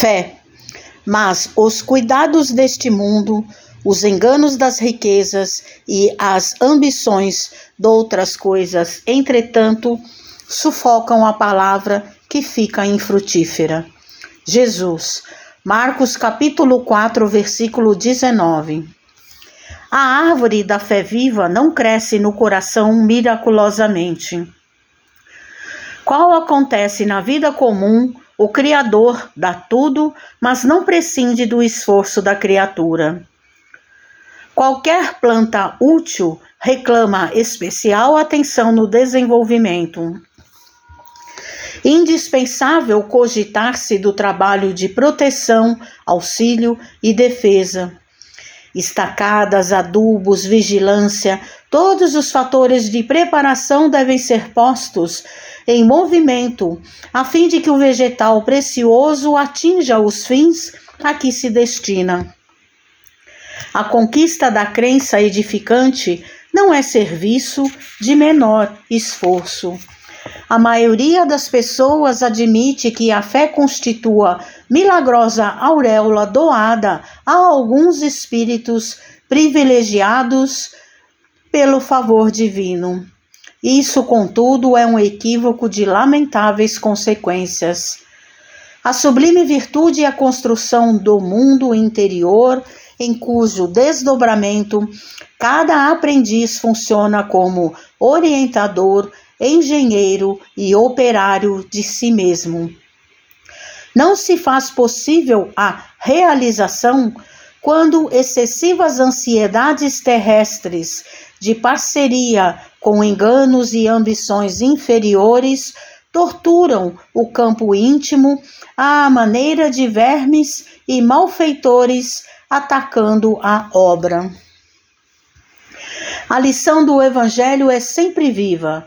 Fé. Mas os cuidados deste mundo, os enganos das riquezas e as ambições de outras coisas, entretanto, sufocam a palavra que fica infrutífera. Jesus, Marcos capítulo 4, versículo 19. A árvore da fé viva não cresce no coração miraculosamente. Qual acontece na vida comum, o Criador dá tudo, mas não prescinde do esforço da criatura. Qualquer planta útil reclama especial atenção no desenvolvimento. Indispensável cogitar-se do trabalho de proteção, auxílio e defesa. Estacadas, adubos, vigilância, todos os fatores de preparação devem ser postos em movimento, a fim de que o vegetal precioso atinja os fins a que se destina. A conquista da crença edificante não é serviço de menor esforço. A maioria das pessoas admite que a fé constitua milagrosa auréola doada a alguns espíritos privilegiados pelo favor divino. Isso, contudo, é um equívoco de lamentáveis consequências. A sublime virtude é a construção do mundo interior, em cujo desdobramento cada aprendiz funciona como orientador, engenheiro e operário de si mesmo. Não se faz possível a realização quando excessivas ansiedades terrestres de parceria com enganos e ambições inferiores, torturam o campo íntimo à maneira de vermes e malfeitores atacando a obra. A lição do Evangelho é sempre viva.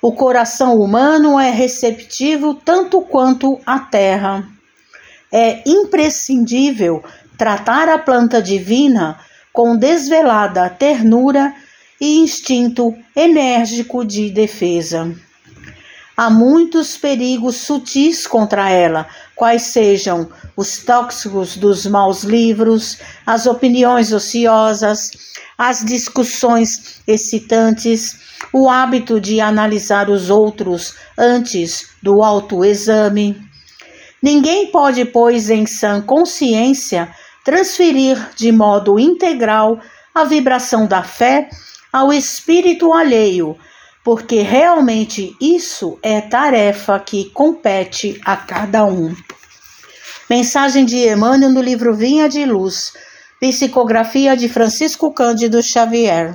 O coração humano é receptivo tanto quanto a terra. É imprescindível tratar a planta divina com desvelada ternura e instinto enérgico de defesa. Há muitos perigos sutis contra ela, quais sejam os tóxicos dos maus livros, as opiniões ociosas, as discussões excitantes, o hábito de analisar os outros antes do autoexame. Ninguém pode, pois, em sã consciência, transferir de modo integral a vibração da fé ao espírito alheio, porque realmente isso é tarefa que compete a cada um. Mensagem de Emmanuel no livro Vinha de Luz, psicografia de Francisco Cândido Xavier.